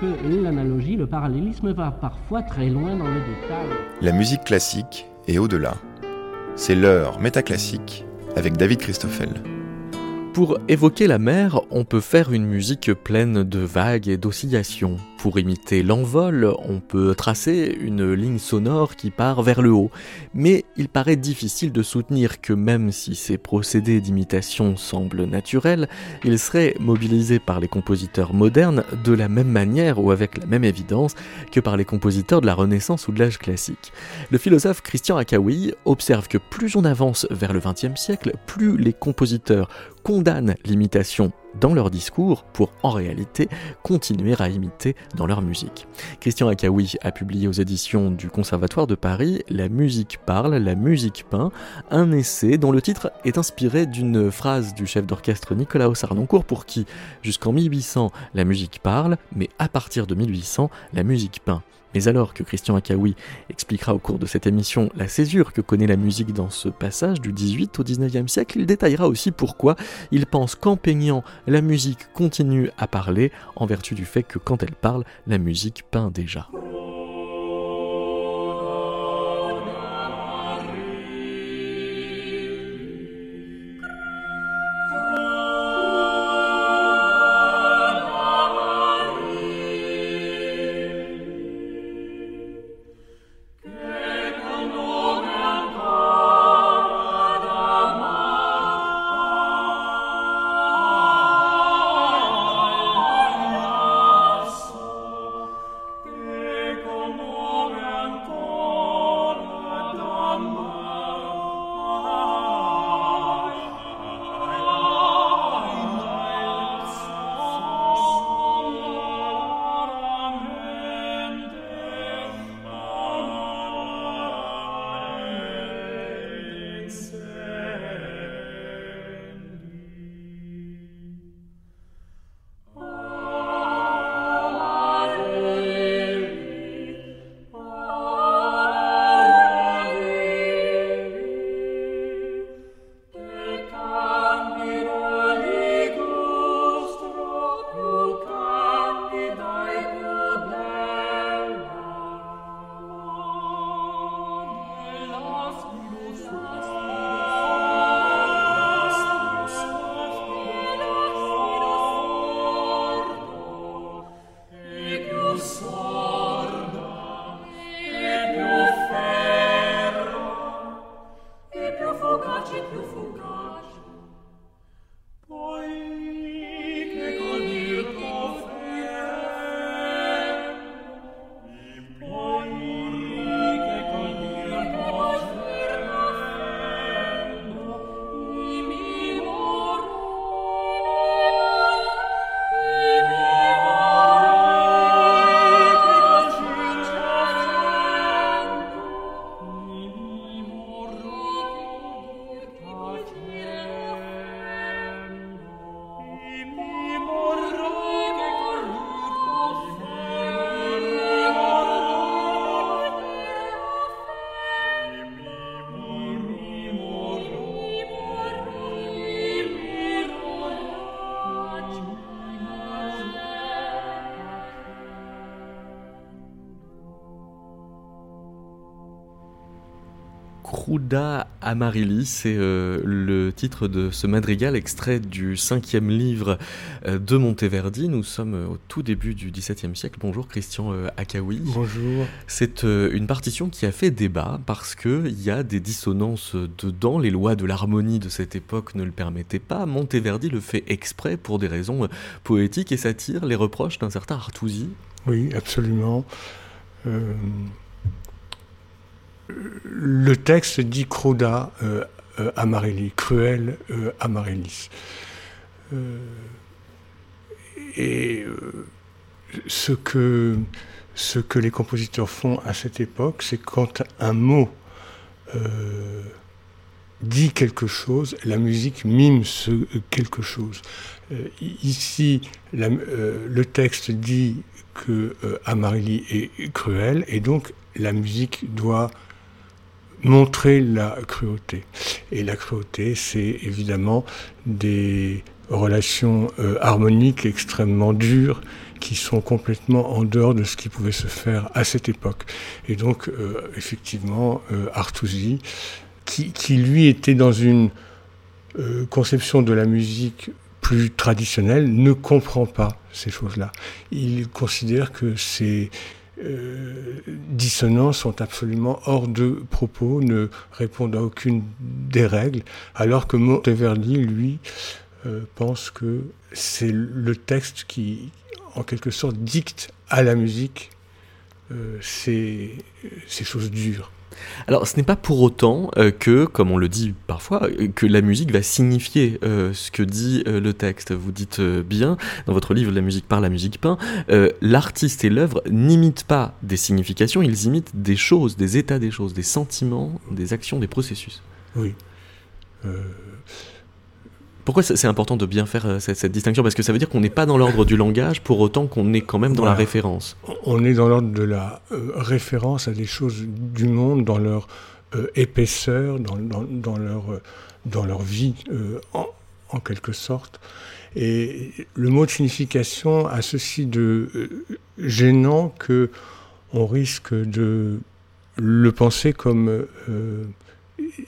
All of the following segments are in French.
que l'analogie, le parallélisme va parfois très loin dans le détail. La musique classique est au-delà. C'est l'heure métaclassique avec David Christoffel. Pour évoquer la mer, on peut faire une musique pleine de vagues et d'oscillations. Pour imiter l'envol, on peut tracer une ligne sonore qui part vers le haut, mais il paraît difficile de soutenir que même si ces procédés d'imitation semblent naturels, ils seraient mobilisés par les compositeurs modernes de la même manière ou avec la même évidence que par les compositeurs de la Renaissance ou de l'âge classique. Le philosophe Christian Akawi observe que plus on avance vers le XXe siècle, plus les compositeurs condamnent l'imitation dans leur discours pour en réalité continuer à imiter dans leur musique. Christian Akawi a publié aux éditions du Conservatoire de Paris La musique parle, la musique peint, un essai dont le titre est inspiré d'une phrase du chef d'orchestre Nicolas Sarnoncourt pour qui, jusqu'en 1800, la musique parle, mais à partir de 1800, la musique peint. Mais alors que Christian Akawi expliquera au cours de cette émission la césure que connaît la musique dans ce passage du 18 au 19e siècle, il détaillera aussi pourquoi il pense qu'en peignant, la musique continue à parler en vertu du fait que quand elle parle, la musique peint déjà. Cruda Amarili, c'est euh, le titre de ce madrigal extrait du cinquième livre euh, de Monteverdi. Nous sommes au tout début du XVIIe siècle. Bonjour Christian euh, Akawi. Bonjour. C'est une partition qui a fait débat parce qu'il y a des dissonances dedans. Les lois de l'harmonie de cette époque ne le permettaient pas. Monteverdi le fait exprès pour des raisons poétiques et s'attire les reproches d'un certain Artusi. Oui, absolument le texte dit Croda euh, euh Amarelli, cruel euh. Euh, et ce, que, les compositeurs font à cette époque, c'est quand un mot dit quelque chose, la musique mime ce quelque chose. ici, le texte dit que Amarelli est cruel, et donc la musique doit montrer la cruauté. Et la cruauté, c'est évidemment des, relations harmoniques extrêmement dures qui sont complètement en dehors de ce qui pouvait se faire à cette époque. Et donc, effectivement, Artusi, qui, qui, lui était dans une conception de la musique plus traditionnelle, ne comprend pas ces choses-là. Il considère que ces euh, sont absolument hors de propos, ne répondent à aucune des règles, alors que Monteverdi, lui, euh, pense que c'est le texte qui, en quelque sorte, dicte à la musique euh, ces choses dures. Alors, ce n'est pas pour autant euh, que, comme on le dit parfois, euh, que la musique va signifier euh, ce que dit le texte. Vous dites bien, dans votre livre La musique par la musique peint, l'artiste et l'œuvre n'imitent pas des significations, ils imitent des choses, des états des choses, des sentiments, des actions, des processus. Oui. Pourquoi c'est important de bien faire euh, cette, distinction? Parce que ça veut dire qu'on n'est pas dans l'ordre du langage pour autant qu'on est quand même dans la référence. On est dans l'ordre de la euh, référence à des choses du monde dans leur euh, épaisseur, dans, leur, dans leur vie, en, quelque sorte. Et le mot de signification a ceci de gênant que on risque de le penser comme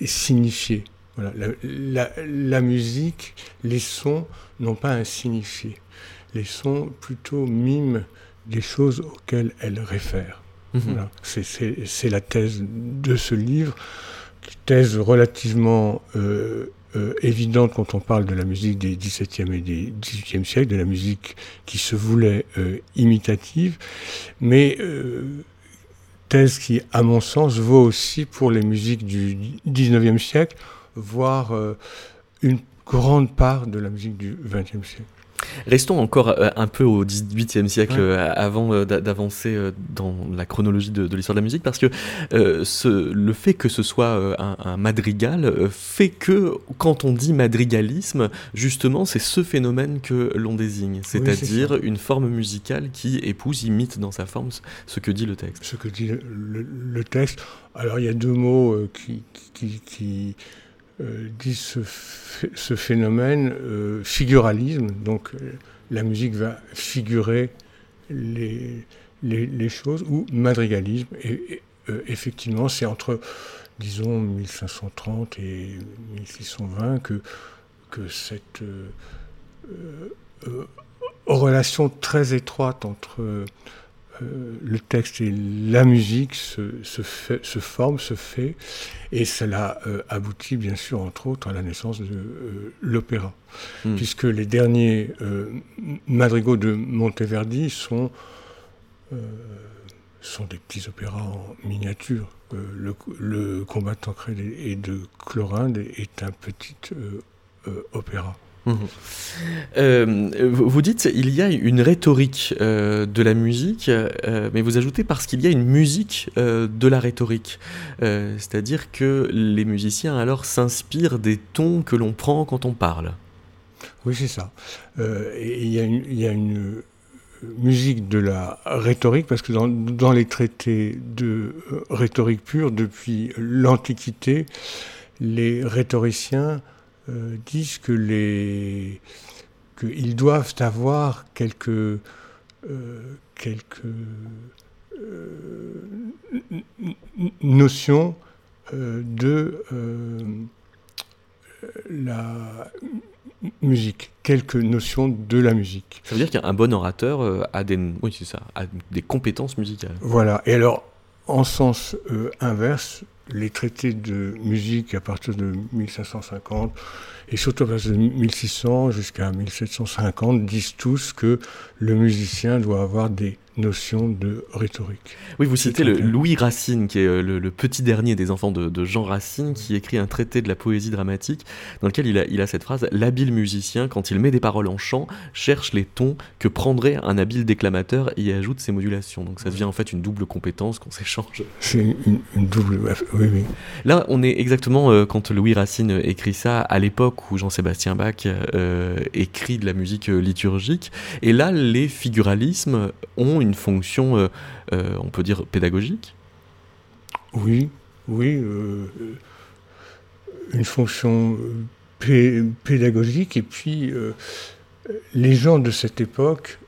signifié. Voilà, la, musique, les sons n'ont pas un signifié. Les sons plutôt miment des choses auxquelles elles réfèrent. Mhm. Voilà. C'est la thèse de ce livre, thèse relativement euh, euh, évidente quand on parle de la musique des XVIIe et des XVIIIe siècles, de la musique qui se voulait euh, imitative, mais thèse qui, à mon sens, vaut aussi pour les musiques du XIXe siècle, voire euh, une grande part de la musique du XXe siècle. Restons encore euh, un peu au XVIIIe siècle euh, avant d'avancer dans la chronologie de, l'histoire de la musique, parce que ce, le fait que ce soit un, madrigal fait que quand on dit madrigalisme, justement, c'est ce phénomène que l'on désigne, c'est-à-dire une forme musicale qui épouse, imite dans sa forme ce que dit le texte. Ce que dit le, texte. Alors il y a deux mots qui, qui, qui dit ce, ce phénomène euh, figuralisme, donc euh, la musique va figurer les, les, choses, ou madrigalisme. Et, effectivement, c'est entre, disons, 1530 et 1620 que, que cette relation très étroite entre euh, le texte et la musique se, se, fait, se forment, se fait, et cela euh, aboutit bien sûr entre autres à la naissance de euh, l'opéra, hmm. puisque les derniers madrigaux de Monteverdi sont, sont des petits opéras en miniature. Le, le, combat de Tancred et de Chlorinde est un petit opéra. Euh, vous dites il y a une rhétorique euh, de la musique, euh, mais vous ajoutez parce qu'il y a une musique de la rhétorique. C'est-à-dire que les musiciens alors s'inspirent des tons que l'on prend quand on parle. Oui, c'est ça. Il y, a une musique de la rhétorique, parce que dans, dans les traités de rhétorique pure, depuis l'Antiquité, les rhétoriciens euh, disent que les qu'ils doivent avoir quelques euh, quelques euh, notions de la musique, quelques notions de la musique. Ça veut dire qu'un bon orateur a des, oui, ça, a des compétences musicales. Voilà. Et alors, en sens inverse, les traités de musique à partir de 1550 et surtout à partir de 1600 jusqu'à 1750 disent tous que le musicien doit avoir des notion de rhétorique. Oui, vous citez le Louis Racine, qui est euh, le, petit dernier des enfants de, Jean Racine, qui écrit un traité de la poésie dramatique, dans lequel il a, il a cette phrase L'habile musicien, quand il met des paroles en chant, cherche les tons que prendrait un habile déclamateur et y ajoute ses modulations. Donc ça devient en fait une double compétence qu'on s'échange. C'est une, double. Oui, oui. Là, on est exactement euh, quand Louis Racine écrit ça, à l'époque où Jean-Sébastien Bach euh, écrit de la musique liturgique. Et là, les figuralismes ont une une fonction, euh, euh, on peut dire, pédagogique? Oui, oui. Euh, une fonction pédagogique. Et puis, les gens de cette époque,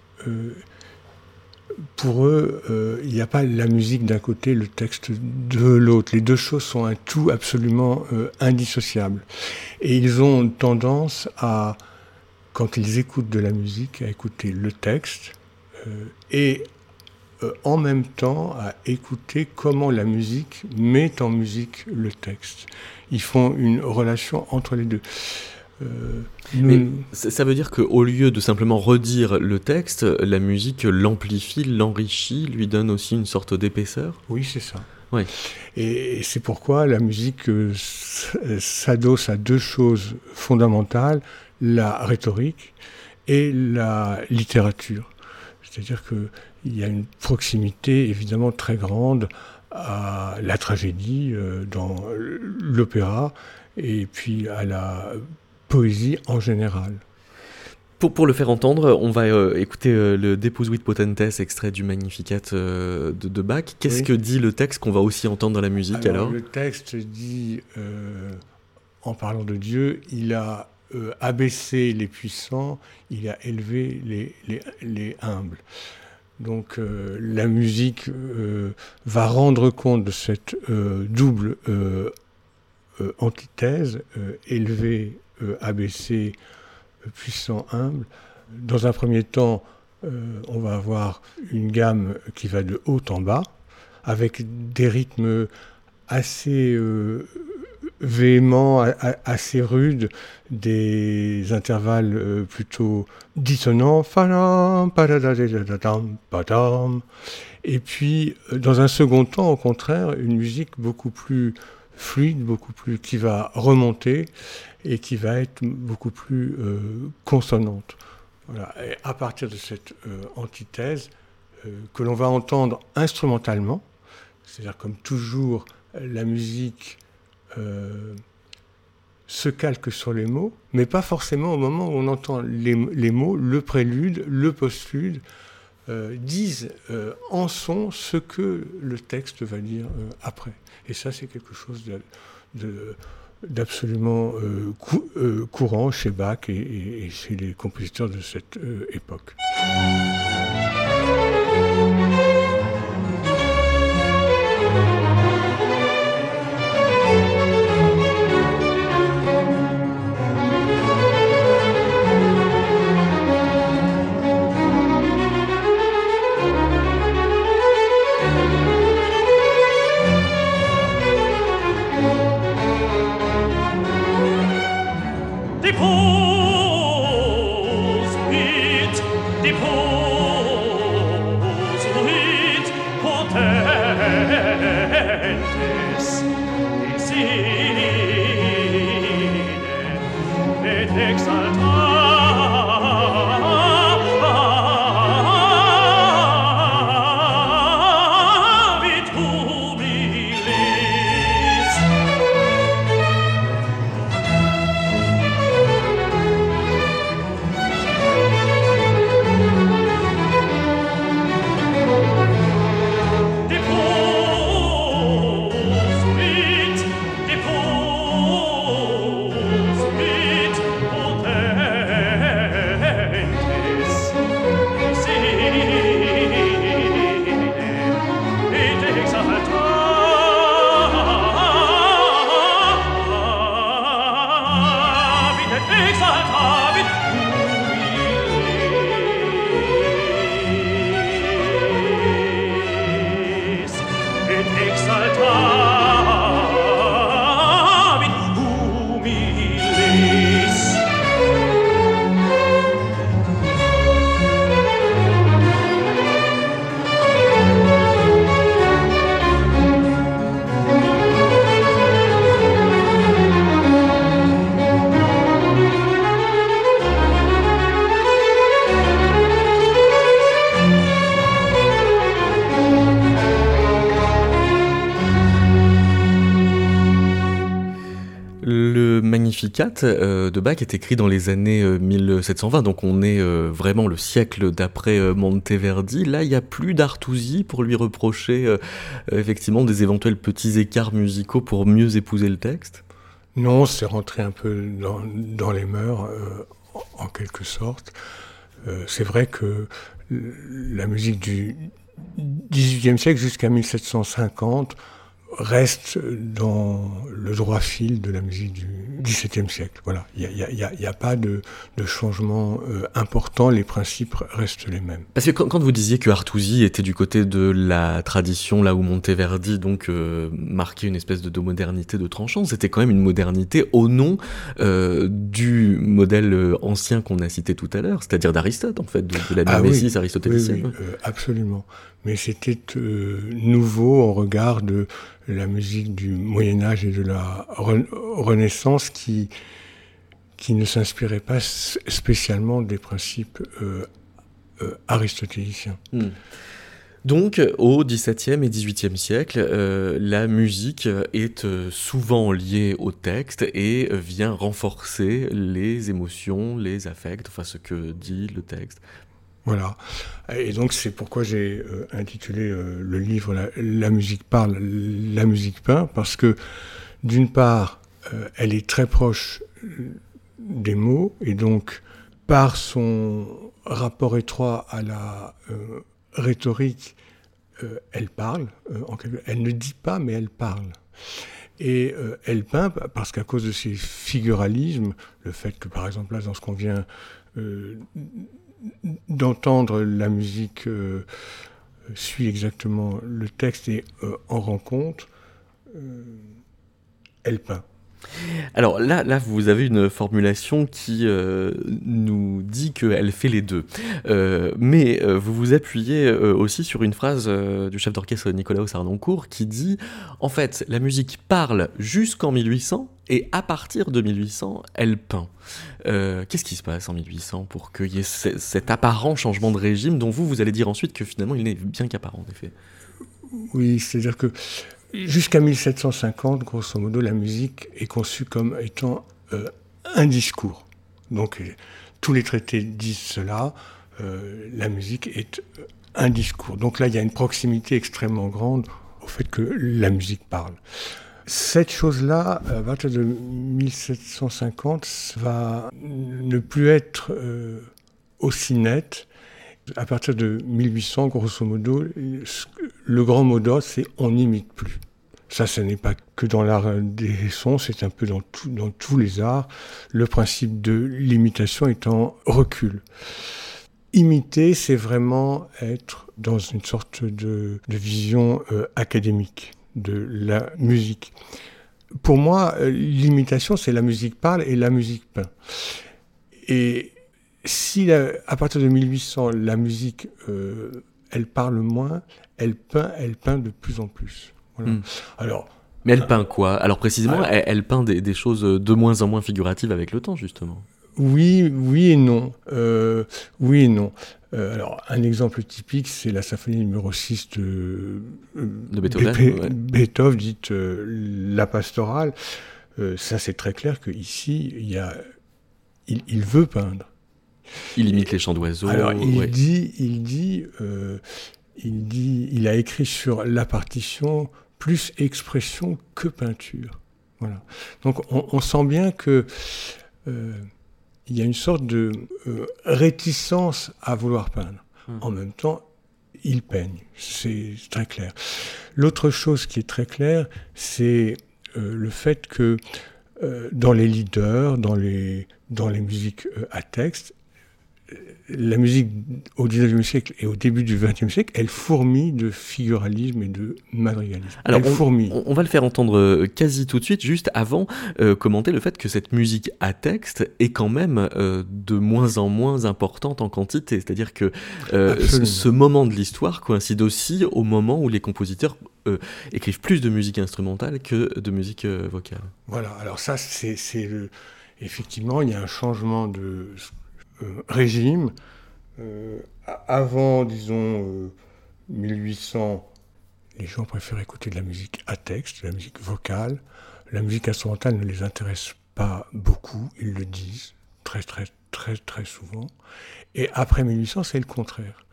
pour eux, il n'y a pas la musique d'un côté, le texte de l'autre. Les deux choses sont un tout absolument indissociable. Et ils ont tendance à, quand ils écoutent de la musique, à écouter le texte et euh, en même temps à écouter comment la musique met en musique le texte. Ils font une relation entre les deux. Euh, Mais ça veut dire qu'au lieu de simplement redire le texte, la musique l'amplifie, l'enrichit, lui donne aussi une sorte d'épaisseur? Oui, c'est ça. Oui. Et, c'est pourquoi la musique euh, s'adosse à deux choses fondamentales, la rhétorique et la littérature. C'est-à-dire que il y a une proximité évidemment très grande à la tragédie euh, dans l'opéra et puis à la poésie en général. Pour, pour le faire entendre, on va euh, écouter euh, le Deposuit Potentes, extrait du Magnificat de, de, Bach. Qu'est-ce que dit le texte qu'on va aussi entendre dans la musique alors, Le texte dit, en parlant de Dieu, il a abaissé les puissants, il a élevé les, les, les humbles. Donc euh, la musique euh, va rendre compte de cette euh, double antithèse, élevé, abaissé, puissant, humble. Dans un premier temps, on va avoir une gamme qui va de haut en bas, avec des rythmes assez véhément, assez rude, des intervalles euh, plutôt dissonants. Et puis, euh, dans un second temps, au contraire, une musique beaucoup plus fluide, beaucoup plus qui va remonter et qui va être beaucoup plus euh, consonante. Voilà. Et à partir de cette antithèse que l'on va entendre instrumentalement, c'est-à-dire comme toujours la musique euh, se calque sur les mots, mais pas forcément au moment où on entend les, mots, le prélude, le postlude, euh, disent euh, en son ce que le texte va dire après. Et ça, c'est quelque chose d'absolument courant chez Bach et, chez les compositeurs de cette époque. Euh, de Bach est écrit dans les années 1720, euh, donc on est euh, vraiment le siècle d'après Monteverdi. Là, il n'y a plus d'Artusi pour lui reprocher effectivement des éventuels petits écarts musicaux pour mieux épouser le texte Non, c'est rentré un peu dans, les mœurs, en, quelque sorte. c'est vrai que la musique du XVIIIe siècle jusqu'à 1750 reste dans le droit fil de la musique du XVIIe siècle. Voilà, il n'y a, pas de, changement euh, important, les principes restent les mêmes. Parce que quand, vous disiez que Artusi était du côté de la tradition, là où Monteverdi donc euh, marquait une espèce de, modernité de tranchant, c'était quand même une modernité au nom euh, du modèle ancien qu'on a cité tout à l'heure, c'est-à-dire d'Aristote en fait, de, la ah, aristotélicienne. absolument mais c'était nouveau en regard de la musique du Moyen Âge et de la Renaissance qui, qui ne s'inspirait pas spécialement des principes euh, euh, aristotéliciens. Hmm. Donc, au XVIIe et XVIIIe siècle, euh, la musique est souvent liée au texte et vient renforcer les émotions, les affects, enfin ce que dit le texte. Voilà. Et donc c'est pourquoi j'ai euh, intitulé euh, le livre la, musique parle, la musique peint, parce que d'une part, euh, elle est très proche des mots, et donc par son rapport étroit à la rhétorique, elle parle. elle ne dit pas, mais elle parle. Et elle peint parce qu'à cause de ses figuralismes, le fait que par exemple là, dans ce qu'on vient d'entendre la musique euh, suit exactement le texte et euh, en rend compte, euh, elle peint. Alors là, là, vous avez une formulation qui nous dit qu'elle fait les deux. mais vous vous appuyez aussi sur une phrase du chef d'orchestre Nicolas Sarnoncourt qui dit En fait, la musique parle jusqu'en 1800 et à partir de 1800, elle peint. Euh, qu'est-ce qui se passe en 1800 pour qu'il y ait cet apparent changement de régime dont vous, vous allez dire ensuite que finalement il n'est bien qu'apparent en effet? Oui, c'est-à-dire que jusqu'à 1750, grosso modo, la musique est conçue comme étant euh, un discours. Donc euh, tous les traités disent cela, la musique est un discours. Donc là, il y a une proximité extrêmement grande au fait que la musique parle. Cette chose-là, à partir de 1750, va ne plus être euh, aussi nette. À partir de 1800, grosso modo, le grand mot d'ordre, c'est on n'imite plus. Ça, ce n'est pas que dans l'art des sons, c'est un peu dans, dans tous les arts. Le principe de l'imitation en recul. Imiter, c'est vraiment être dans une sorte de, vision euh, académique de la musique. Pour moi, euh, l'imitation, c'est la musique parle et la musique peint. Et si à partir de 1800, la musique, euh, elle parle moins, elle peint, elle peint de plus en plus. Hmm. Alors, mais elle peint quoi? Alors précisément, elle, peint des, choses de moins en moins figuratives avec le temps, justement. Oui, oui et non. Euh, oui et non. Euh, alors, un exemple typique, c'est la symphonie numéro 6 de, de Beethoven, Beethoven dite euh, la pastorale. ça, c'est très clair qu'ici, il, y a, il, veut peindre. Il imite les chants d'oiseaux. Alors, il, dit, il, dit, il dit, il a écrit sur la partition plus expression que peinture. Voilà. Donc, on, on sent bien que il y a une sorte de euh, réticence à vouloir peindre. Hum. En même temps, il peigne, c'est très clair. L'autre chose qui est très claire, c'est euh, le fait que euh, dans les leaders, dans les, dans les musiques à texte, la musique au XIXe siècle et au début du XXe siècle, elle fourmille de figuralisme et de madrigalisme. Alors, on, on, va le faire entendre euh, quasi tout de suite, juste avant euh, commenter le fait que cette musique à texte est quand même euh, de moins en moins importante en quantité. C'est-à-dire que ce moment de l'histoire coïncide aussi au moment où les compositeurs écrivent plus de musique instrumentale que de musique vocale. Voilà, alors ça, c'est effectivement, il y a un changement de euh, régime. Euh, avant, disons, 1800, euh, les gens préfèrent écouter de la musique à texte, de la musique vocale. La musique instrumentale ne les intéresse pas beaucoup, ils le disent très très très très souvent. Et après 1800, c'est le contraire.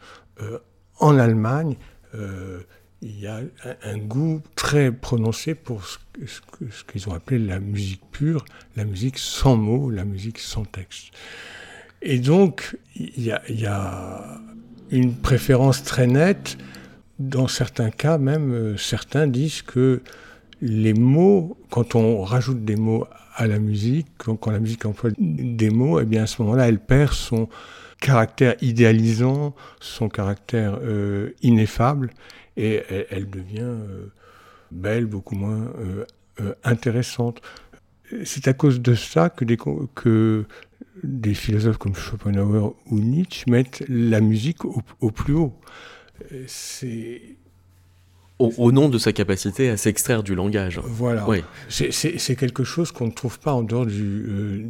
en Allemagne, il y a un, goût très prononcé pour ce, qu'ils ont appelé la musique pure, la musique sans mots, la musique sans texte. Et donc, il y a, une préférence très nette. Dans certains cas, même, euh, certains disent que les mots, quand on rajoute des mots à la musique, quand, la musique emploie des mots, eh bien à ce moment-là, elle perd son caractère idéalisant, son caractère euh, ineffable, et elle, devient euh, belle, beaucoup moins intéressante. C'est à cause de ça que des philosophes comme Schopenhauer ou Nietzsche mettent la musique au plus haut. C'est au, nom de sa capacité à s'extraire du langage. Voilà. Oui. C'est quelque chose qu'on ne trouve pas en dehors du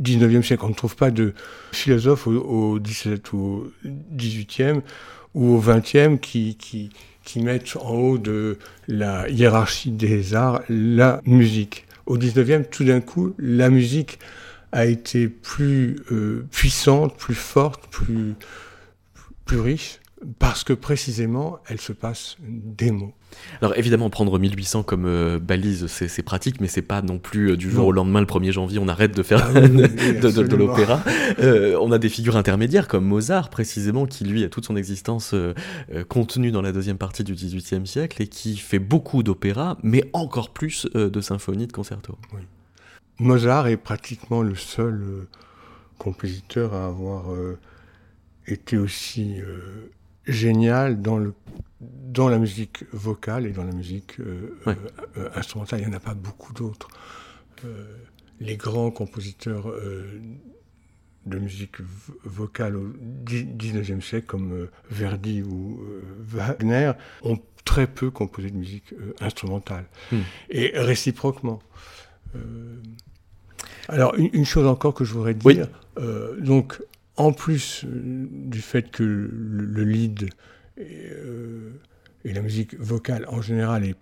19e euh, siècle. On ne trouve pas de philosophe au, 17 ou au 18e ou au 20e qui, qui, qui mettent en haut de la hiérarchie des arts la musique. Au 19e, tout d'un coup, la musique a été plus euh, puissante, plus forte, plus, plus riche parce que précisément, elle se passe des mots. Alors évidemment, prendre 1800 comme euh, balise, c'est pratique, mais c'est pas non plus euh, du jour au lendemain, le 1er janvier, on arrête de faire ah de, l'opéra. Euh, on a des figures intermédiaires comme Mozart, précisément, qui lui a toute son existence contenue dans la deuxième partie du XVIIIe siècle et qui fait beaucoup d'opéra, mais encore plus de symphonies, de concertos. Mozart est pratiquement le seul compositeur à avoir été aussi génial dans, le, dans la musique vocale et dans la musique euh, euh, instrumentale. Il n'y en a pas beaucoup d'autres. Euh, les grands compositeurs de musique vocale au XIXe siècle, comme Verdi ou Wagner, ont très peu composé de musique instrumentale. Hmm. Et réciproquement. Alors, une, chose encore que je voudrais dire. donc, en plus euh, du fait que le, lead euh, et, la musique vocale en général est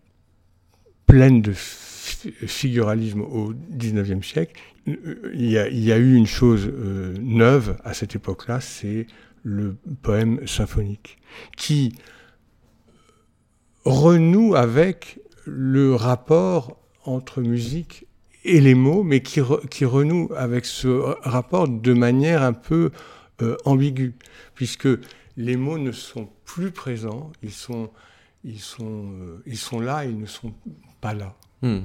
pleine de figuralisme au XIXe siècle, euh, il y, a, eu une chose neuve à cette époque-là, c'est le poème symphonique, qui renoue avec le rapport entre musique et les mots, mais qui, qui renoue avec ce rapport de manière un peu euh, ambiguë, puisque les mots ne sont plus présents, ils sont, euh, ils sont là, ils ne sont pas là. Hmm.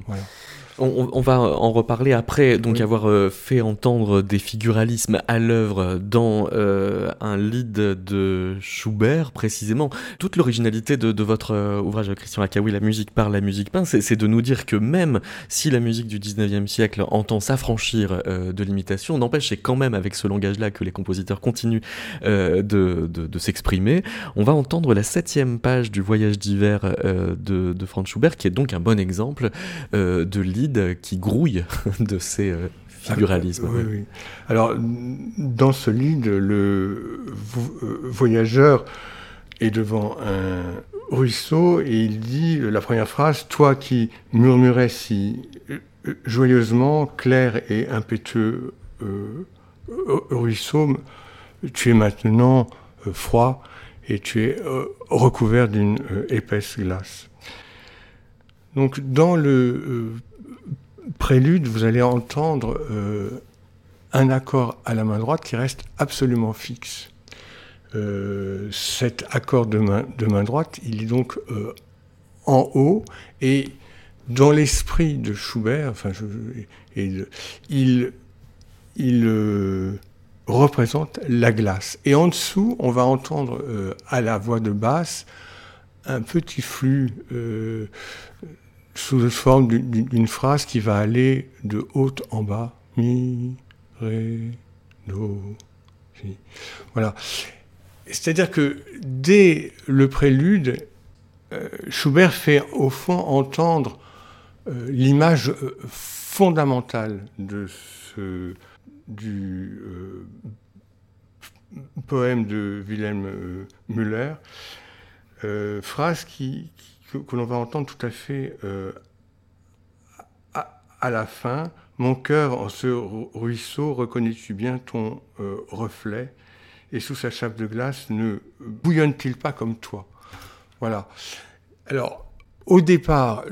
On, va en reparler après, donc avoir euh, fait entendre des figuralismes à l'œuvre dans euh, un lead de Schubert, précisément. Toute l'originalité de, votre euh, ouvrage, Christian Akawi, La musique par la musique peint, c'est de nous dire que même si la musique du 19e siècle entend s'affranchir de l'imitation, n'empêche, c'est quand même avec ce langage-là que les compositeurs continuent de, de, s'exprimer. On va entendre la septième page du Voyage d'hiver de, de Franz Schubert, qui est donc un bon exemple euh, de lead qui grouille de ces euh, figuralismes. Alors, dans ce lead, le euh, voyageur est devant un ruisseau et il dit la première phrase Toi qui murmurais si joyeusement, clair et impétueux ruisseau, tu es maintenant froid et tu es recouvert d'une épaisse glace. Donc dans le euh, prélude, vous allez entendre euh, un accord à la main droite qui reste absolument fixe. Euh, cet accord de main, de main, droite, il est donc en haut et dans l'esprit de Schubert, enfin, il, il représente la glace. Et en dessous, on va entendre à la voix de basse un petit flux sous forme d'une phrase qui va aller de haut en bas. Mi, ré, do, si. Voilà. C'est-à-dire que dès le prélude, euh, Schubert fait au fond entendre euh, l'image euh, fondamentale de ce, du poème de Wilhelm Müller, phrase qui, que, l'on va entendre tout à fait euh, à, la fin. Mon cœur, en ce ruisseau, reconnais-tu bien ton euh, reflet? Et sous sa chape de glace, ne bouillonne-t-il pas comme toi? Voilà. Alors, au départ,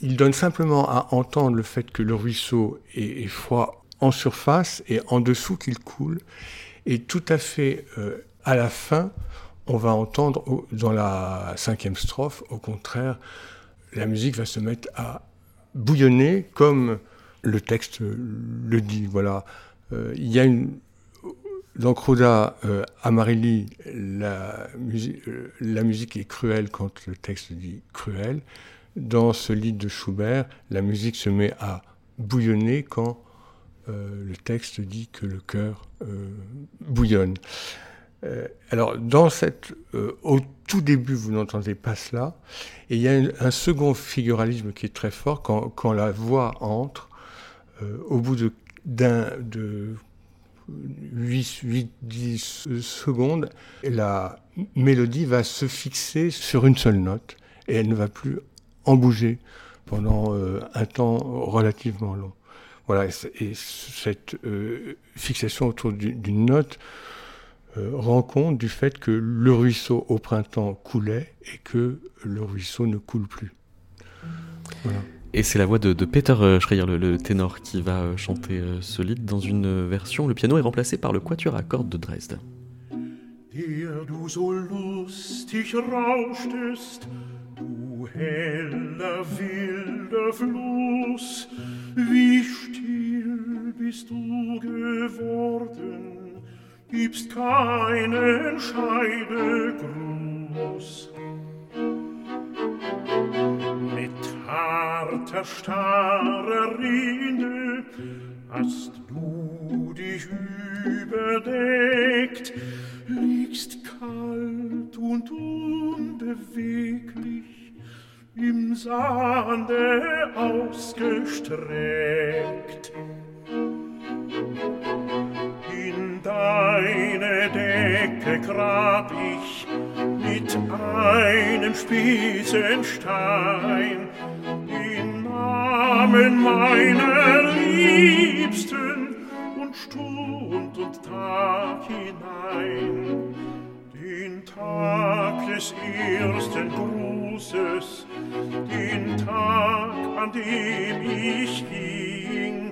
il donne simplement à entendre le fait que le ruisseau est, froid en surface et en dessous qu'il coule. Et tout à fait euh, à la fin, on va entendre dans la cinquième strophe, au contraire, la musique va se mettre à bouillonner comme le texte le dit. Voilà. Euh, il y dans Croda, euh, Amarelli, la, musique est cruelle quand le texte dit cruel dans ce lit de Schubert, la musique se met à bouillonner quand euh, le texte dit que le cœur euh, bouillonne. Euh, alors, dans cette, au tout début, vous n'entendez pas cela, et il y a un, second figuralisme qui est très fort quand, la voix entre. au bout de, d'un, de 8-10 secondes, la mélodie va se fixer sur une seule note et elle ne va plus en bouger pendant euh, un temps relativement long. Voilà, et, cette euh, fixation autour d'une note euh, rend compte du fait que le ruisseau au printemps coulait et que le ruisseau ne coule plus. Et c'est la voix de, Peter Schreier, le, ténor, qui va chanter ce lied dans une version. Le piano est remplacé par le quatuor à cordes de Dresde. heller wilder Fluss, wie still bist du geworden, gibst keinen Scheidegruß. Mit harter, starrer Rinde hast du dich überdeckt, liegst kalt und unbeweglich, im Sande ausgestreckt. In deine Decke grab ich mit einem Spitzenstein den Namen meiner Liebsten und Stund und Tag hinein. Den Tag des ersten Grußes den Tag, an dem ich ging,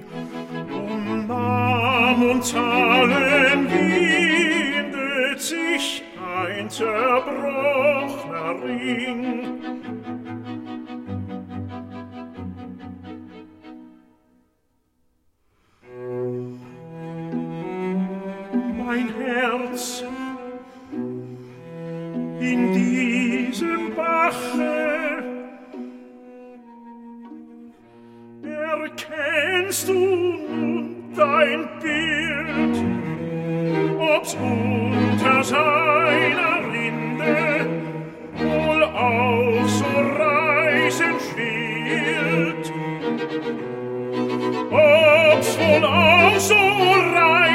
um Namen und Zahlen windet sich ein zerbrochener Ring. Mein Herz in diesem Bache erkennst du nun dein Bild, ob's unter seiner Rinde wohl auch so reißend schwillt, ob's wohl auch so reißend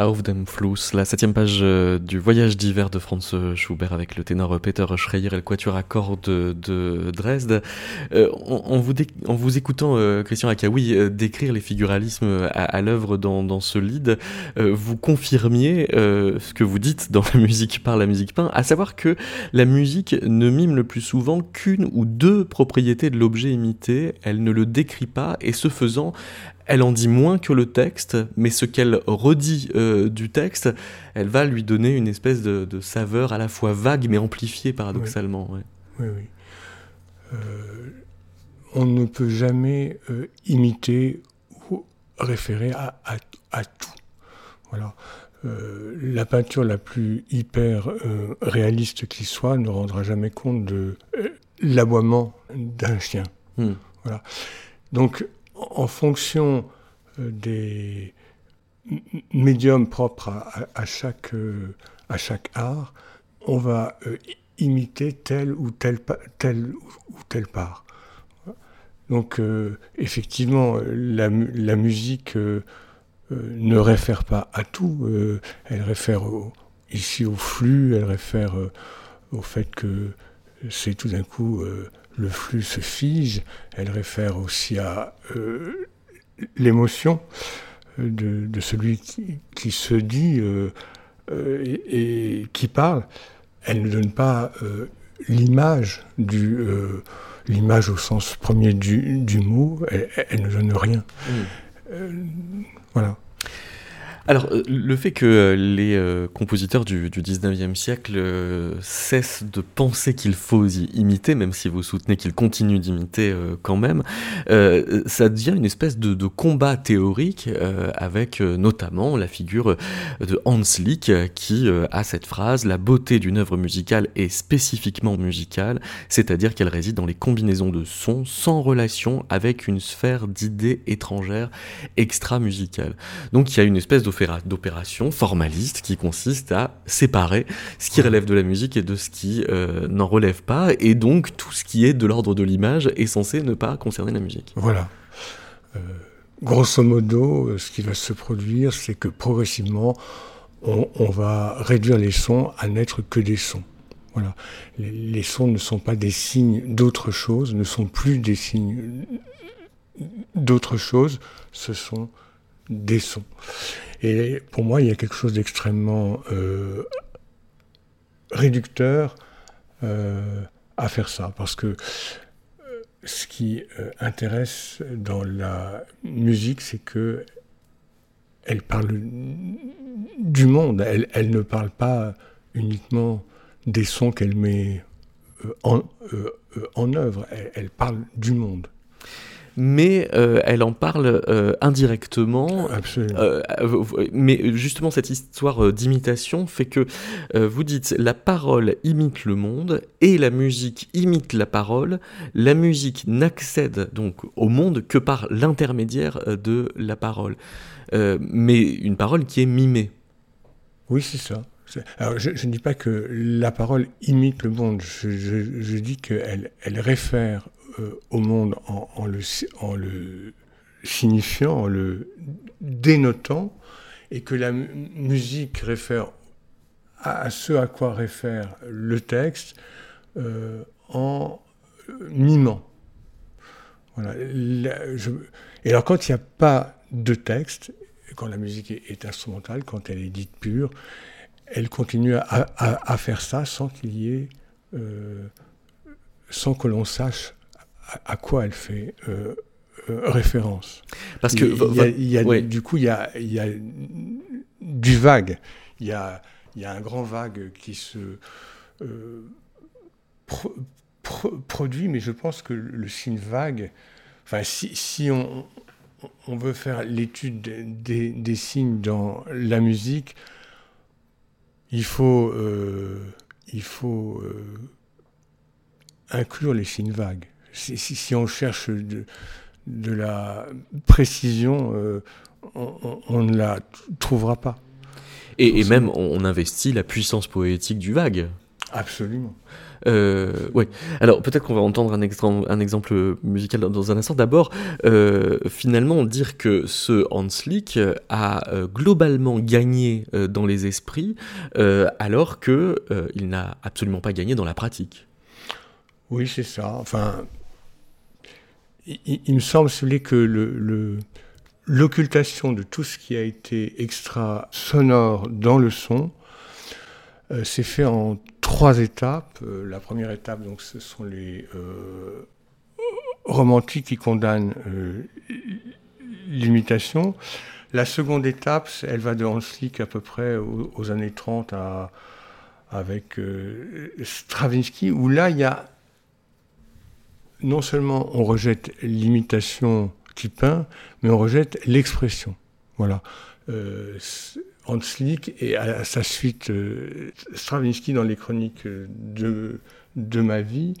Auf dem Fluss, la septième page euh, du Voyage d'hiver de Franz Schubert avec le ténor Peter Schreier et le quatuor à cordes de, Dresde. Euh, en, vous écoutant, euh, Christian Akaoui, décrire les figuralismes à, l'œuvre dans, dans, ce lead, vous confirmiez ce que vous dites dans la musique par la musique peint, à savoir que la musique ne mime le plus souvent qu'une ou deux propriétés de l'objet imité, elle ne le décrit pas, et ce faisant, elle en dit moins que le texte, mais ce qu'elle redit euh, du texte, elle va lui donner une espèce de, saveur à la fois vague mais amplifiée paradoxalement. Oui, oui. Euh, on ne peut jamais euh, imiter référer à, tout. Voilà. la peinture la plus hyper réaliste qui soit ne rendra jamais compte de l'aboiement d'un chien. Hmm. Voilà. Donc, en fonction des médiums propres à, chaque, à chaque art, on va imiter telle ou telle, telle ou telle part. Donc euh, effectivement, la, musique euh, euh, ne réfère pas à tout, elle réfère ici au flux, elle réfère au fait que c'est tout d'un coup le flux se fige, elle réfère aussi à l'émotion de, celui qui, se dit et, qui parle elle ne donne pas euh, l'image du euh, l'image au sens premier du, mot, elle, ne donne rien. Mm. Euh, voilà. Alors, euh, le fait que euh, les euh, compositeurs du, 19e siècle cessent de penser qu'il faut imiter, même si vous soutenez qu'ils continuent d'imiter quand même, ça devient une espèce de, combat théorique avec notamment la figure de Hans Lick qui a cette phrase La beauté d'une œuvre musicale est spécifiquement musicale, c'est-à-dire qu'elle réside dans les combinaisons de sons sans relation avec une sphère d'idées étrangères extra-musicales. Donc il y a une espèce d'opération formaliste qui consiste à séparer ce qui relève de la musique et de ce qui euh, n'en relève pas, et donc tout ce qui est de l'ordre de l'image est censé ne pas concerner la musique. Voilà. Euh, grosso modo, euh, ce qui va se produire, c'est que progressivement, on, va réduire les sons à n'être que des sons. Voilà. Les, les sons ne sont pas des signes d'autre chose, ne sont plus des signes d'autre chose, ce sont des sons. Et pour moi, il y a quelque chose d'extrêmement euh, réducteur euh, à faire ça, parce que euh, ce qui intéresse dans la musique, c'est que elle parle du monde. Elle, ne parle pas uniquement des sons qu'elle met en, œuvre. elle, parle du monde mais euh, elle en parle euh, indirectement. Euh, mais justement, cette histoire d'imitation fait que vous dites la parole imite le monde et la musique imite la parole. La musique n'accède donc au monde que par l'intermédiaire de la parole. mais une parole qui est mimée. Oui, c'est ça. Alors, je, ne dis pas que la parole imite le monde, je, dis qu'elle elle réfère au monde en, le, en, le, signifiant, en le dénotant, et que la musique réfère à, ce à quoi réfère le texte euh, en mimant. Voilà. et alors quand il n'y a pas de texte, quand la musique est, instrumentale, quand elle est dite pure, elle continue à, faire ça sans qu'il y ait, euh, sans que l'on sache à, quoi elle fait euh, euh, référence. Parce que il y a, du coup, il y a, il y a du vague. Il y a, il y a un grand vague qui se euh, produit, mais je pense que le signe vague, enfin, si, si on, on veut faire l'étude des, des, signes dans la musique, il faut, il faut inclure les signes vagues si, on cherche de, la précision, euh, on, ne la trouvera pas. Et, même, on investit la puissance poétique du vague. Absolument. Euh, oui. Alors peut-être qu'on va entendre un, un, exemple musical dans, un instant. D'abord, euh, finalement, dire que ce Hans Lick a globalement gagné dans les esprits, alors que il n'a absolument pas gagné dans la pratique. Oui, c'est ça. Enfin, il, me semble que le, l'occultation de tout ce qui a été extra sonore dans le son euh, s'est fait en trois étapes. Euh, la première étape, donc, ce sont les euh, romantiques qui condamnent l'imitation. La seconde étape, elle va de Hanslick à peu près aux, années 30 à, avec Stravinsky, où là, il y a non seulement on rejette l'imitation qui peint, mais on rejette l'expression. Voilà. Euh, Hanslick et à, sa suite euh, Stravinsky dans les chroniques de, de ma vie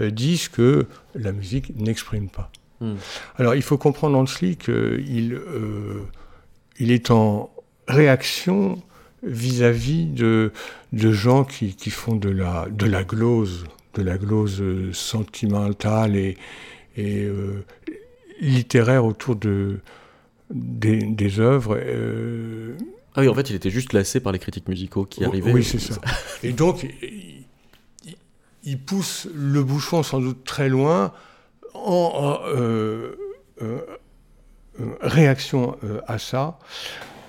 euh, disent que la musique n'exprime pas. Hmm. Alors il faut comprendre Hanslick qu'il euh, il est en réaction vis-à-vis de, de gens qui, qui, font de la, de la glose, de la glose sentimentale et, et euh, littéraire autour de, des, des œuvres. Euh, ah oui, en fait, il était juste lassé par les critiques musicaux qui arrivaient. Oui, c'est ça. Et donc, il, il, pousse le bouchon sans doute très loin en euh, réaction à ça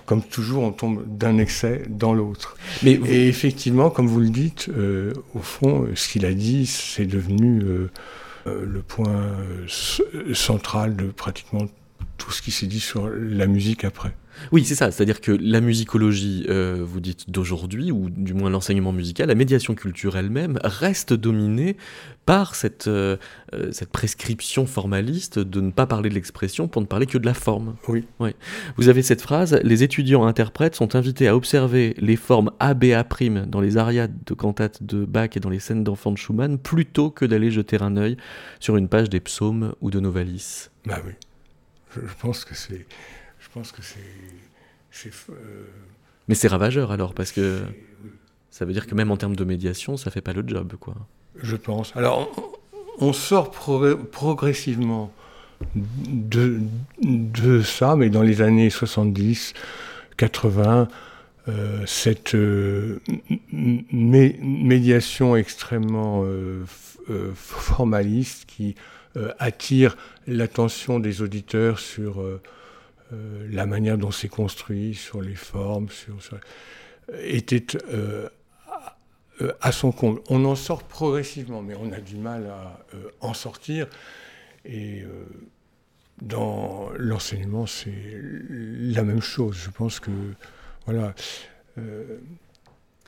comme toujours, on tombe d'un excès dans l'autre. Et effectivement, comme vous le dites, euh, au fond, ce qu'il a dit, c'est devenu euh, euh, le point central de pratiquement tout ce qui s'est dit sur la musique après. Oui, c'est ça. C'est-à-dire que la musicologie, euh, vous dites d'aujourd'hui, ou du moins l'enseignement musical, la médiation culturelle même, reste dominée par cette, euh, euh, cette prescription formaliste de ne pas parler de l'expression pour ne parler que de la forme. Oui. Vous avez cette phrase Les étudiants interprètes sont invités à observer les formes ABA' dans les ariades de cantates de Bach et dans les scènes d'enfants de Schumann plutôt que d'aller jeter un œil sur une page des psaumes ou de Novalis. Bah oui. Je, pense que c'est. Je pense que c'est. Euh, Mais c'est ravageur alors, parce que ça veut dire que même en termes de médiation, ça fait pas le job, quoi. Je pense. Alors, on, sort progressivement de, de, ça, mais dans les années 70, 80, euh, cette euh, médiation extrêmement formaliste qui attire l'attention des auditeurs sur euh, euh, la manière dont c'est construit, sur les formes, sur, était à son compte. On en sort progressivement, mais on a du mal à en sortir. Et dans l'enseignement, c'est la même chose. Je pense que, voilà,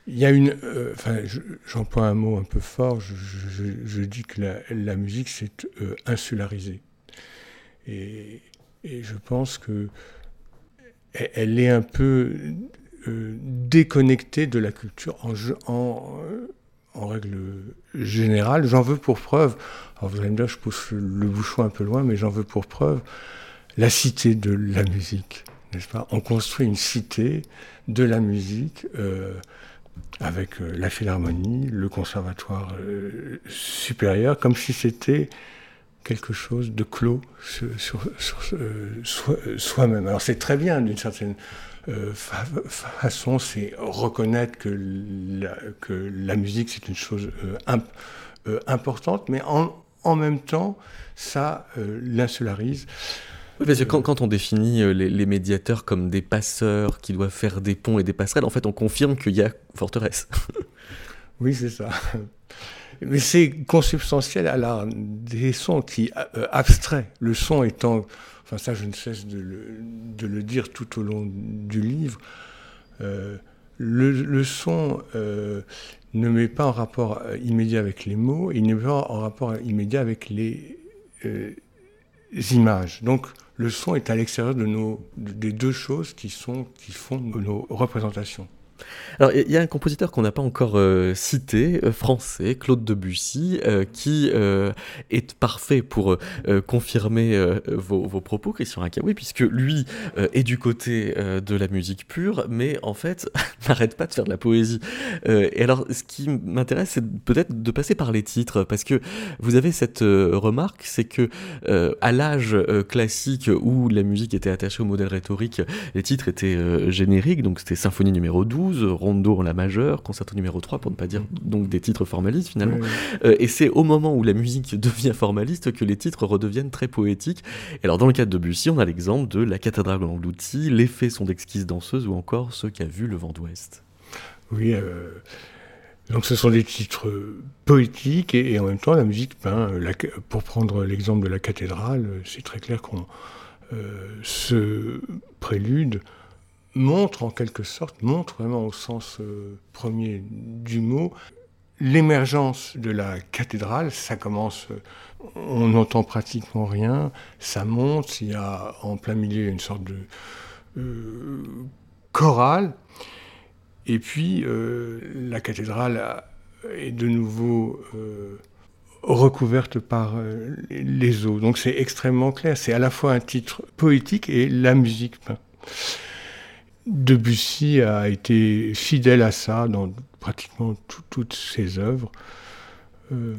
il y a une. Euh, enfin, j'emploie un mot un peu fort. Je, dis que la, musique, c'est euh, insularisé. Et, je pense que elle est un peu euh, déconnectée de la culture en, règle générale. J'en veux pour preuve. Alors vous allez me dire, je pousse le bouchon un peu loin, mais j'en veux pour preuve la cité de la musique, n'est-ce pas? On construit une cité de la musique avec euh, la Philharmonie, le Conservatoire euh, supérieur, comme si c'était quelque chose de clos sur, euh, soi-même. Alors c'est très bien d'une certaine façon, c'est reconnaître que la, que la musique c'est une chose importante, mais en, en, même temps, ça l'insularise parce que quand, on définit euh, les, médiateurs comme des passeurs qui doivent faire des ponts et des passerelles, en fait, on confirme qu'il y a forteresse. oui, c'est ça. Mais c'est consubstantiel à l'art des sons qui euh, abstrait. Le son étant, enfin ça, je ne cesse de le, dire tout au long du livre. Euh, le, son ne met pas en rapport immédiat avec les mots, il ne met pas en rapport immédiat avec les images. Donc le son est à l'extérieur de nos, des deux choses qui, sont, qui font nos représentations. Alors, il y a un compositeur qu'on n'a pas encore euh, cité, euh, français, Claude Debussy, euh, qui est parfait pour confirmer vos, propos, Christian Rakawi, puisque lui est du côté de la musique pure, mais en fait n'arrête pas de faire de la poésie. et alors, ce qui m'intéresse, c'est peut-être de passer par les titres, parce que vous avez cette remarque, c'est que à l'âge classique où la musique était attachée au modèle rhétorique, les titres étaient génériques, donc c'était symphonie numéro 12, Rondo en la majeure, concerto numéro 3, pour ne pas dire donc des titres formalistes finalement. Euh, et c'est au moment où la musique devient formaliste que les titres redeviennent très poétiques. Et alors dans le cas de Debussy, on a l'exemple de La cathédrale engloutie, Les faits sont d'exquises danseuses ou encore Ce qu'a vu le vent d'ouest. Oui, euh, donc ce sont des titres poétiques et, en même temps la musique peint. pour prendre l'exemple de la cathédrale, c'est très clair qu'on ce prélude montre en quelque sorte, montre vraiment au sens euh, premier du mot, l'émergence de la cathédrale, ça commence, on n'entend pratiquement rien, ça monte, il y a en plein milieu une sorte de euh, chorale, et puis euh, la cathédrale est de nouveau euh, recouverte par les eaux. Donc c'est extrêmement clair, c'est à la fois un titre poétique et la musique. Debussy a été fidèle à ça dans pratiquement toutes ses œuvres. Euh,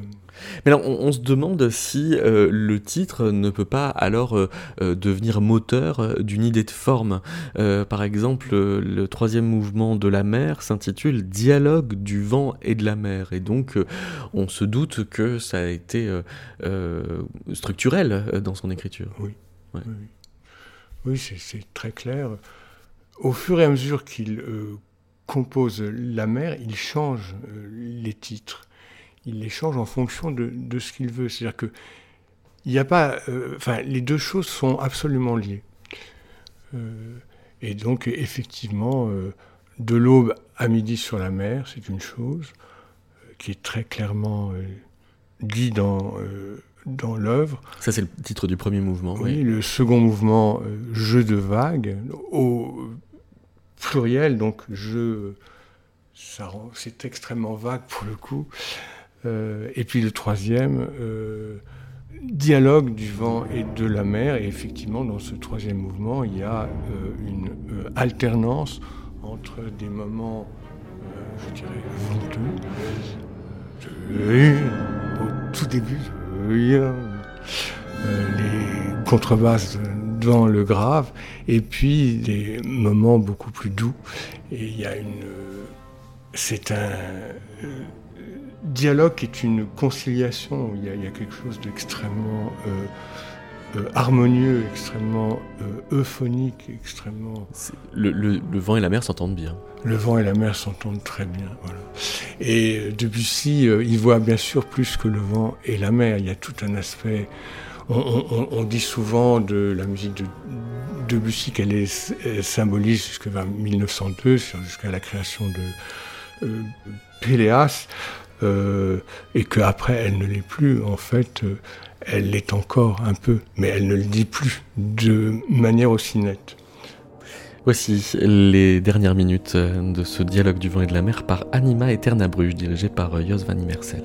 Mais on, se demande si euh, le titre ne peut pas alors euh, devenir moteur d'une idée de forme. par exemple, le troisième mouvement de la mer s'intitule Dialogue du vent et de la mer. Et donc, on se doute que ça a été structurel dans son écriture. Oui, oui, oui c'est très clair. Au fur et à mesure qu'il compose la mer, il change les titres il les change en fonction de, ce qu'il veut. C'est-à-dire que il n'y a pas, euh, les deux choses sont absolument liées. Euh, et donc, effectivement, euh, de l'aube à midi sur la mer, c'est une chose qui est très clairement dit dans, dans l'œuvre. Ça, c'est le titre du premier mouvement. Oui, le second mouvement, jeu de vagues, au pluriel, donc jeu, c'est extrêmement vague pour le coup. Euh, et puis le troisième, euh, dialogue du vent et de la mer. Et effectivement, dans ce troisième mouvement, il y a euh, une alternance entre des moments, je dirais, venteux, au tout début, les contrebasses dans le grave, et puis des moments beaucoup plus doux. Et il y a une. C'est un dialogue est une conciliation. Il il y a quelque chose d'extrêmement euh, euh, harmonieux, extrêmement euh, euphonique, extrêmement. Le, le, le, vent et la mer s'entendent bien. Le vent et la mer s'entendent très bien. Voilà. Et Debussy, il voit bien sûr plus que le vent et la mer. Il y a tout un aspect. On, on, on dit souvent de la musique de Debussy qu'elle est symbolise jusqu'à 1902, jusqu'à la création de Péléas. Euh, et qu'après elle ne l'est plus, en fait, euh, elle l'est encore un peu, mais elle ne le dit plus de manière aussi nette. Voici les dernières minutes de ce dialogue du vent et de la mer par Anima Eterna Bruges, dirigé par Jos van Immersel.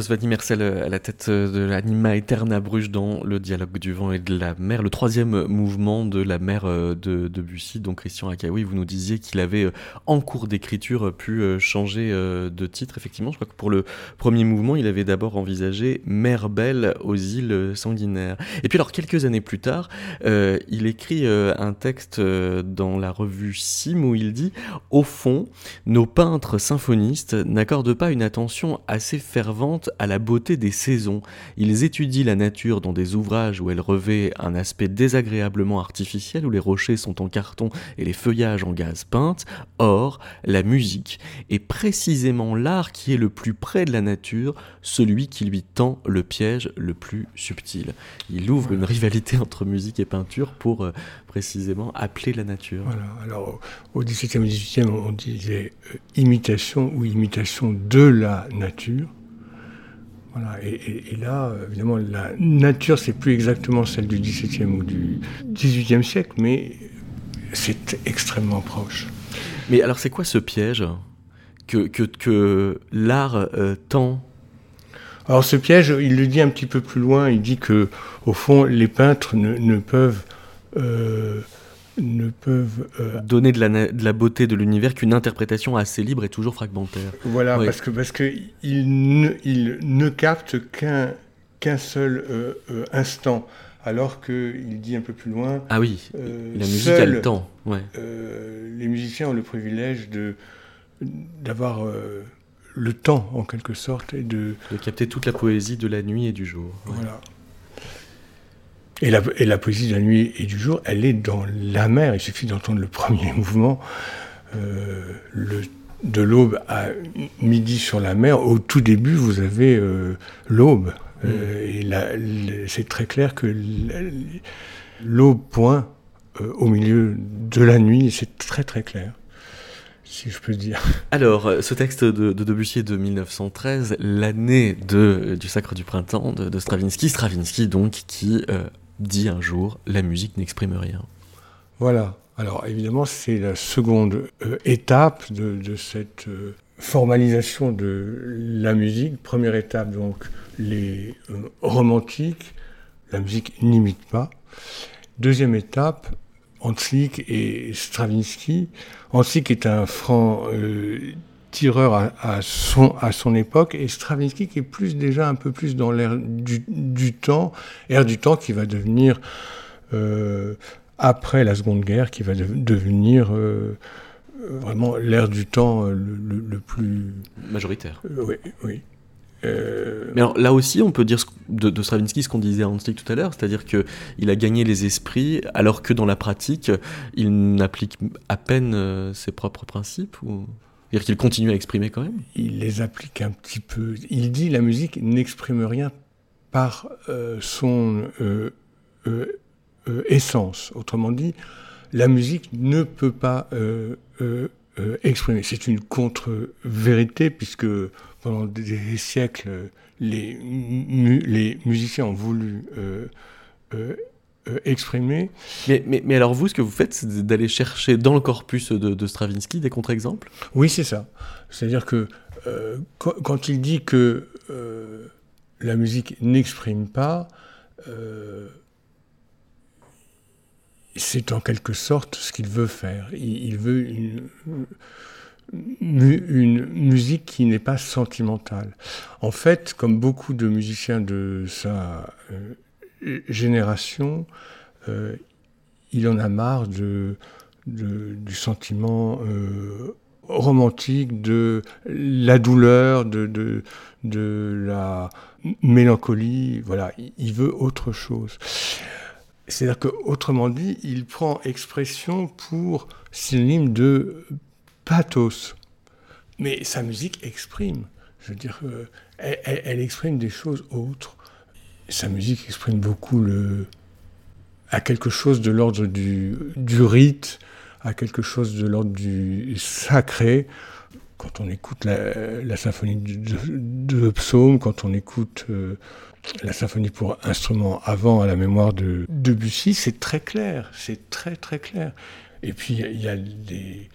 Josvani Mercel à la tête de l'anima Eterna Bruges dans le dialogue du vent et de la mer, le troisième mouvement de la mer euh, de, de Bussy. Donc Christian Akaoui, vous nous disiez qu'il avait euh, en cours d'écriture pu euh, changer de titre. Effectivement, je crois que pour le premier mouvement, il avait d'abord envisagé Mer belle aux îles sanguinaires. Et puis alors quelques années plus tard, il écrit un texte dans la revue Sim où il dit Au fond, nos peintres symphonistes n'accordent pas une attention assez fervente à la beauté des saisons. Ils étudient la nature dans des ouvrages où elle revêt un aspect désagréablement artificiel, où les rochers sont en carton et les feuillages en gaz peinte. Or, la musique est précisément l'art qui est le plus près de la nature, celui qui lui tend le piège le plus subtil. Il ouvre une rivalité entre musique et peinture pour euh, précisément appeler la nature. Alors, au XVIIe et XVIIIe, on disait euh, imitation ou imitation de la nature. Voilà, et, là, évidemment, la nature, c'est plus exactement celle du XVIIe ou du XVIIIe siècle, mais c'est extrêmement proche. Mais alors, c'est quoi ce piège que, que, que l'art euh, tend? Alors, ce piège, il le dit un petit peu plus loin. Il dit que, au fond, les peintres ne, ne peuvent euh, ne peuvent euh, donner de la, de la, beauté de l'univers qu'une interprétation assez libre et toujours fragmentaire. Voilà, parce que parce que il ne, il ne capte qu'un qu'un seul euh, euh, instant, alors qu'il dit un peu plus loin. Ah oui, la musique a le temps. Ouais. les musiciens ont le privilège de d'avoir le temps en quelque sorte et de de capter toute la poésie de la nuit et du jour. Voilà. Et la, et la, poésie de la nuit et du jour, elle est dans la mer. Il suffit d'entendre le premier mouvement, euh, le, de l'aube à midi sur la mer. Au tout début, vous avez euh, l'aube. Euh, mm. et c'est très clair que l'aube point euh, au milieu de la nuit, c'est très très clair. Si je peux dire. Alors, ce texte de, de Debussy de 1913, l'année de, du Sacre du Printemps de, de Stravinsky, Stravinsky donc, qui dit un jour la musique n'exprime rien. Voilà. Alors évidemment, c'est la seconde euh, étape de, cette euh, formalisation de la musique. Première étape, donc, les euh, romantiques. La musique n'imite pas. Deuxième étape, Hanslick et Stravinsky. Hanslick est un franc tireur à, son, à son époque, et Stravinsky qui est plus déjà un peu plus dans l'ère du, temps, ère du temps qui va devenir, euh, après la Seconde Guerre, qui va devenir euh, vraiment l'ère du temps euh, le, plus... Majoritaire. oui, oui. Mais alors là aussi, on peut dire de, Stravinsky ce qu'on disait à Hanslick tout à l'heure, c'est-à-dire qu'il a gagné les esprits, alors que dans la pratique, il n'applique à peine ses propres principes ou... C'est-à-dire qu'il continue à exprimer quand même Il les applique un petit peu. Il dit la musique n'exprime rien par euh, son euh, euh, essence. Autrement dit, la musique ne peut pas exprimer. C'est une contre-vérité puisque pendant des siècles, les, les musiciens ont voulu exprimé. Mais, mais, mais, alors vous, ce que vous faites, c'est d'aller chercher dans le corpus de, Stravinsky des contre-exemples? Oui, c'est ça. C'est-à-dire que euh, quand, il dit que euh, la musique n'exprime pas, c'est en quelque sorte ce qu'il veut faire. Il, veut une, une musique qui n'est pas sentimentale. En fait, comme beaucoup de musiciens de sa génération, euh, il en a marre du sentiment euh, romantique, de la douleur, de, la mélancolie. Voilà, il veut autre chose. C'est-à-dire qu'autrement dit, il prend expression pour synonyme de pathos. Mais sa musique exprime. Je veux dire, euh, elle, exprime des choses autres sa musique exprime beaucoup le, à quelque chose de l'ordre du, du, rite, à quelque chose de l'ordre du sacré. Quand on écoute la, symphonie de, de, Psaume, quand on écoute euh, la symphonie pour instrument avant à la mémoire de Debussy, c'est très clair, c'est très très clair. Et puis il y a des...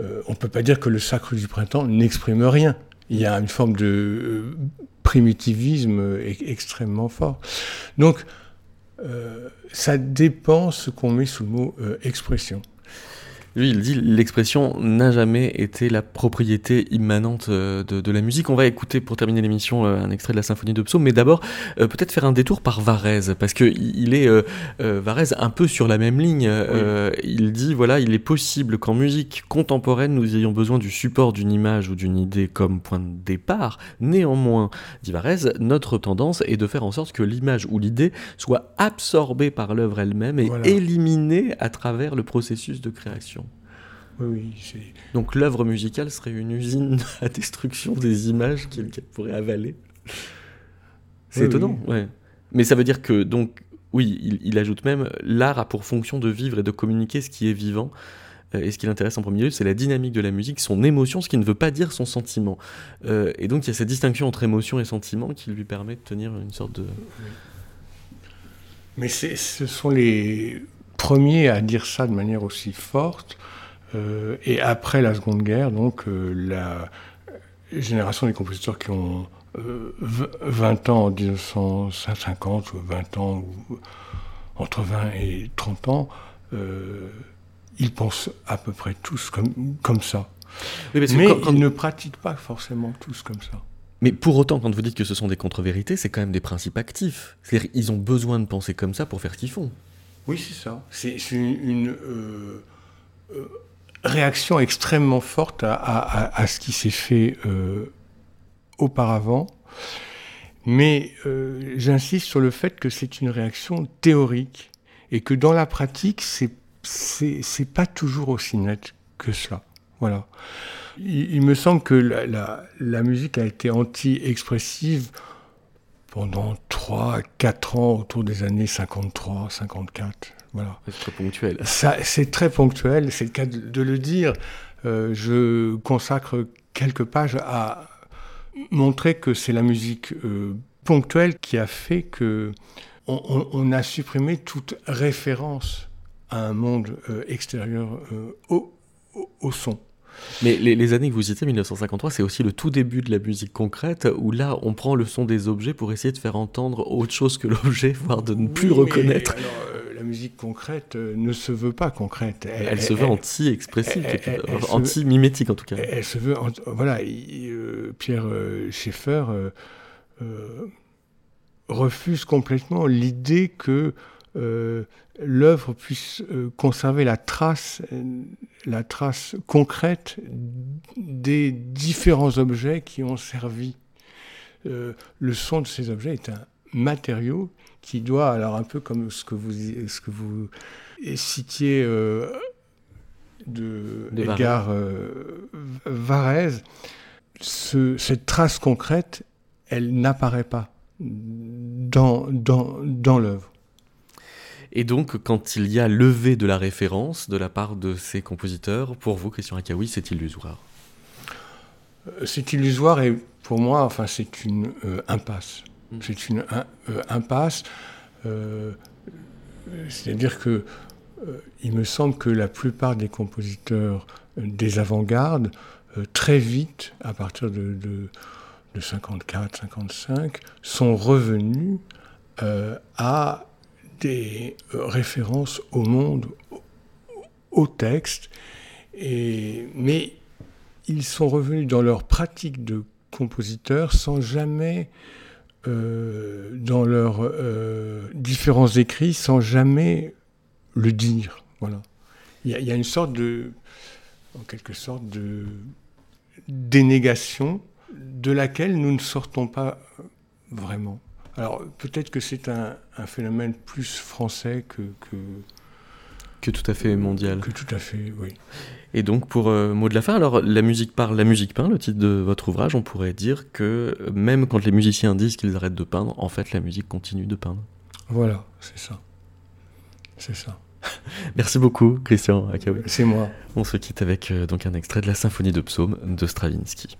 Euh, on peut pas dire que le sacre du printemps n'exprime rien. Il y a une forme de euh, primitivisme extrêmement fort. Donc, euh, ça dépend ce qu'on met sous le mot euh, expression. Lui, il dit l'expression n'a jamais été la propriété immanente euh, de, la musique. On va écouter pour terminer l'émission euh, un extrait de la symphonie de Psaume, mais d'abord euh, peut-être faire un détour par Varèse, parce que il est Varèse un peu sur la même ligne. il dit voilà, il est possible qu'en musique contemporaine nous ayons besoin du support d'une image ou d'une idée comme point de départ. Néanmoins, dit Varèse, notre tendance est de faire en sorte que l'image ou l'idée soit absorbée par l'œuvre elle-même et éliminée à travers le processus de création. Oui, Donc l'œuvre musicale serait une usine à destruction des images qu'elle pourrait avaler. C'est étonnant, ouais. Mais ça veut dire que, donc, oui, il, ajoute même, l'art a pour fonction de vivre et de communiquer ce qui est vivant. Euh, et ce qui l'intéresse en premier lieu, c'est la dynamique de la musique, son émotion, ce qui ne veut pas dire son sentiment. Euh, et donc il y a cette distinction entre émotion et sentiment qui lui permet de tenir une sorte de... Mais ce sont les premiers à dire ça de manière aussi forte. Euh, et après la Seconde Guerre, donc euh, la génération des compositeurs qui ont 20 euh, ans en 1950 ou 20 ans ou entre 20 et 30 ans, ils pensent à peu près tous comme, comme ça. mais ils ne pratiquent pas forcément tous comme ça. Mais pour autant, quand vous dites que ce sont des contre-vérités, c'est quand même des principes actifs. C'est-à-dire qu'ils ont besoin de penser comme ça pour faire ce qu'ils font. Oui, c'est ça. C'est une, réaction extrêmement forte à, ce qui s'est fait euh, auparavant. Mais euh, j'insiste sur le fait que c'est une réaction théorique et que dans la pratique, c'est c'est pas toujours aussi net que cela. Voilà. Il, me semble que la, la, musique a été anti-expressive pendant 3, 4 ans autour des années 53, 54. Voilà. C'est très ponctuel. c'est très ponctuel, c'est le cas de, le dire. Euh, je consacre quelques pages à montrer que c'est la musique euh, ponctuelle qui a fait que on, a supprimé toute référence à un monde euh, extérieur au, au, son. Mais les, années que vous citez, 1953, c'est aussi le tout début de la musique concrète, où là, on prend le son des objets pour essayer de faire entendre autre chose que l'objet, voire de ne plus reconnaître musique concrète euh, ne se veut pas concrète. Elle, se veut anti-expressive, anti-mimétique en tout cas. Elle, se veut, voilà, euh, Pierre euh, Schaeffer refuse complètement l'idée que l'œuvre puisse conserver la trace, la trace concrète des différents objets qui ont servi. le son de ces objets est un matériau qui doit, alors un peu comme ce que vous, ce que vous citiez euh, de, Edgar euh, Varèse, cette trace concrète, elle n'apparaît pas dans, dans, dans l'œuvre. Et donc, quand il y a levé de la référence de la part de ces compositeurs, pour vous, Christian Akaoui, c'est illusoire? Euh, C'est illusoire et pour moi, enfin, c'est une impasse. Mm. C'est une euh, impasse. Euh, c'est-à-dire que euh, il me semble que la plupart des compositeurs des avant-gardes, très vite, à partir de, de, 54, 55, sont revenus à des références au monde, au, texte, mais ils sont revenus dans leur pratique de compositeur sans jamais euh, dans leurs euh, différents écrits sans jamais le dire. Voilà. Il y, a une sorte de, en quelque sorte, de dénégation de laquelle nous ne sortons pas vraiment. Alors peut-être que c'est un, phénomène plus français que, que, que tout à fait mondial. Que tout à fait, oui. Et donc, pour euh, mot de la fin, alors la musique parle, la musique peint, le titre de votre ouvrage, on pourrait dire que même quand les musiciens disent qu'ils arrêtent de peindre, en fait, la musique continue de peindre. Voilà, c'est ça. C'est ça. Merci beaucoup, Christian Akawi. C'est moi. On se quitte avec euh, donc un extrait de la symphonie de psaume de Stravinsky.